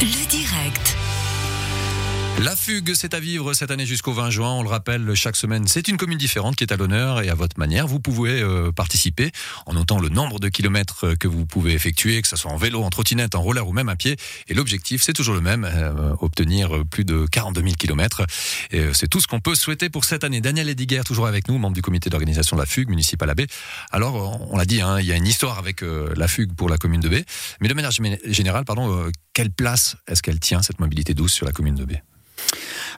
Le direct. La fugue, c'est à vivre cette année jusqu'au 20 juin. On le rappelle, chaque semaine, c'est une commune différente qui est à l'honneur et à votre manière. Vous pouvez euh, participer en notant le nombre de kilomètres euh, que vous pouvez effectuer, que ce soit en vélo, en trottinette, en roller ou même à pied. Et l'objectif, c'est toujours le même, euh, obtenir plus de 42 000 kilomètres. Et c'est tout ce qu'on peut souhaiter pour cette année. Daniel Ediger, toujours avec nous, membre du comité d'organisation de la fugue municipale à B. Alors, on l'a dit, hein, il y a une histoire avec la fugue pour la commune de B. Mais de manière gé- générale, pardon, quelle place est-ce qu'elle tient, cette mobilité douce, sur la commune de B?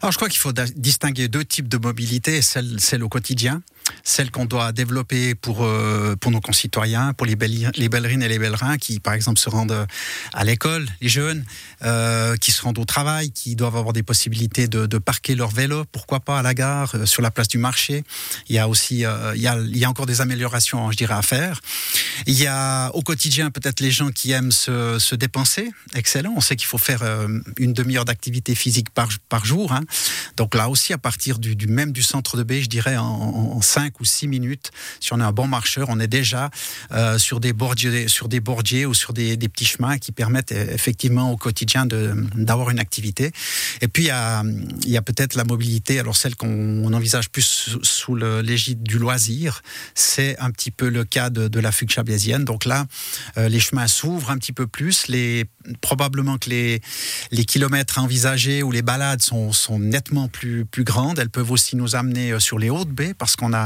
Alors je crois qu'il faut distinguer deux types de mobilité, celle, celle au quotidien, celle qu'on doit développer pour, euh, pour nos concitoyens, pour les, les ballerines et les pèlerins qui, par exemple, se rendent euh, à l'école, les jeunes, euh, qui se rendent au travail, qui doivent avoir des possibilités de, de parquer leur vélo, pourquoi pas à la gare, sur la place du marché. Il y a aussi, il, y a, il y a encore des améliorations, je dirais, à faire. Il y a au quotidien peut-être les gens qui aiment se, se dépenser, excellent. On sait qu'il faut faire une demi-heure d'activité physique par, par jour. hein. Donc là aussi, à partir du, même du centre de baie, je dirais en, en 5 ou 6 minutes, si on est un bon marcheur, on est déjà euh, sur des bordiers, sur des bordiers ou sur des, petits chemins qui permettent euh, effectivement au quotidien d'avoir une activité. Et puis il y a, peut-être la mobilité, alors celle qu'on on envisage plus sous- l'égide du loisir, c'est un petit peu le cas de, la fugue chablaisienne. Donc là, euh, les chemins s'ouvrent un petit peu plus. Les, probablement que les, les kilomètres à envisager ou les balades sont, sont nettement plus, plus grandes. Elles peuvent aussi nous amener sur les hautes baies parce qu'on a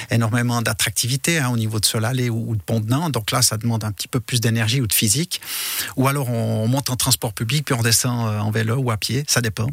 énormément d'attractivité hein, au niveau de Solalé ou, ou de Pont-de-Nain. Donc là, ça demande un petit peu plus d'énergie ou de physique. Ou alors on, monte en transport public puis on descend euh, en vélo ou à pied, ça dépend,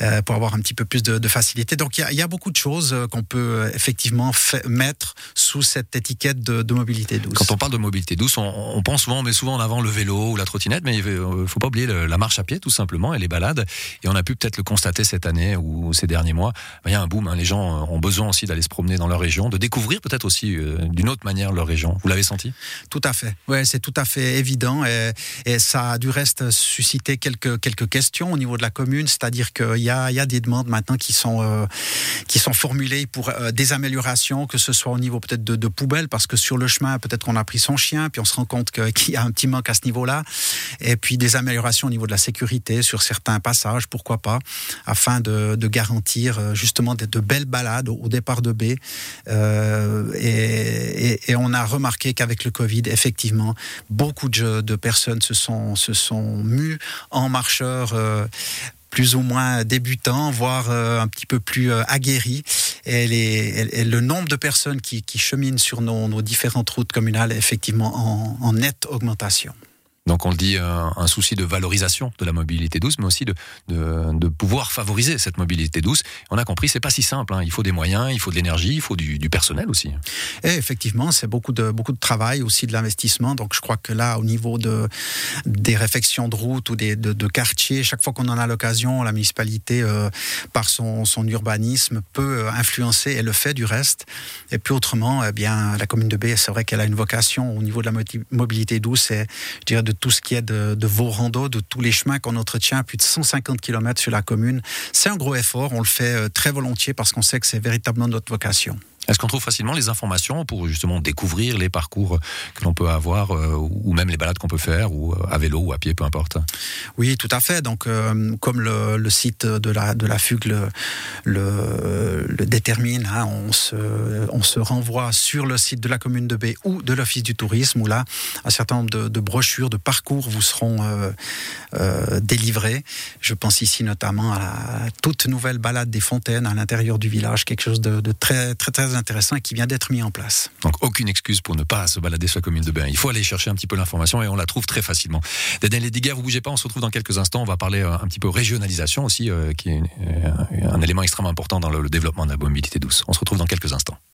euh, pour avoir un petit peu plus de, facilité. Donc il y a, beaucoup de choses euh, qu'on peut effectivement mettre sous cette étiquette de, mobilité douce. Quand on parle de mobilité douce, on, pense souvent, on met souvent en avant le vélo ou la trottinette, mais il ne faut pas oublier la marche à pied, tout simplement, et les balades. Et on a pu peut-être le constater cette année ou ces derniers mois. Il y a un boom, hein. les gens ont besoin aussi d'aller se promener dans leur région, de découvrir peut-être aussi euh, d'une autre manière leur région. Vous l'avez senti? Tout à fait. Ouais, c'est tout à fait évident et, ça a du reste suscité quelques quelques questions au niveau de la commune, c'est-à-dire qu'il y a y a des demandes maintenant qui sont euh, qui sont formulées pour euh, des améliorations, que ce soit au niveau peut-être de, de poubelles, parce que sur le chemin peut-être qu'on a pris son chien, puis on se rend compte qu'il y a un petit manque à ce niveau-là, et puis des améliorations au niveau de la sécurité sur certains passages, pourquoi pas, afin de, garantir justement de, belles balades au, départ de. Euh, et, et- on a remarqué qu'avec le Covid, effectivement, beaucoup de, personnes se sont, se sont mues en marcheurs. euh, plus ou moins débutants, voire euh, un petit peu plus euh, aguerris. Et, le nombre de personnes qui, cheminent sur nos, nos différentes routes communales est effectivement en, en nette augmentation. Donc on le dit, un, un souci de valorisation de la mobilité douce, mais aussi de, pouvoir favoriser cette mobilité douce. On a compris, c'est pas si simple. hein. Il faut des moyens, il faut de l'énergie, il faut du, personnel aussi. Et effectivement, c'est beaucoup de, beaucoup de travail, aussi de l'investissement. Donc je crois que là, au niveau de, des réfections de route ou des, de, de quartiers, chaque fois qu'on en a l'occasion, la municipalité, euh, par son, son urbanisme, peut euh, influencer et le fait du reste. Et puis autrement, eh bien, la commune de B, c'est vrai qu'elle a une vocation au niveau de la mobilité douce et je dirais de tout ce qui est de, de vos randos, de tous les chemins qu'on entretient, plus de 150 km sur la commune. C'est un gros effort, on le fait euh, très volontiers parce qu'on sait que c'est véritablement notre vocation. Est-ce qu'on trouve facilement les informations pour justement découvrir les parcours que l'on peut avoir, euh, ou même les balades qu'on peut faire, ou euh, à vélo ou à pied, peu importe? Oui, tout à fait. Donc, euh, comme le, site de la, de la fugue le, détermine, hein, on, se, on se renvoie sur le site de la commune de B ou de l'Office du tourisme, où là, un certain nombre de, brochures, de parcours vous seront euh, délivrés. Je pense ici notamment à la toute nouvelle balade des fontaines à l'intérieur du village, quelque chose de, de très, très, très intéressant et qui vient d'être mis en place. Donc aucune excuse pour ne pas se balader sur la commune de Bain. Il faut aller chercher un petit peu l'information et on la trouve très facilement. Daniel Lediger, vous bougez pas, on se retrouve dans quelques instants. On va parler euh, un petit peu régionalisation aussi, euh, qui est euh, un élément extrêmement important dans le le développement de la mobilité douce. On se retrouve dans quelques instants.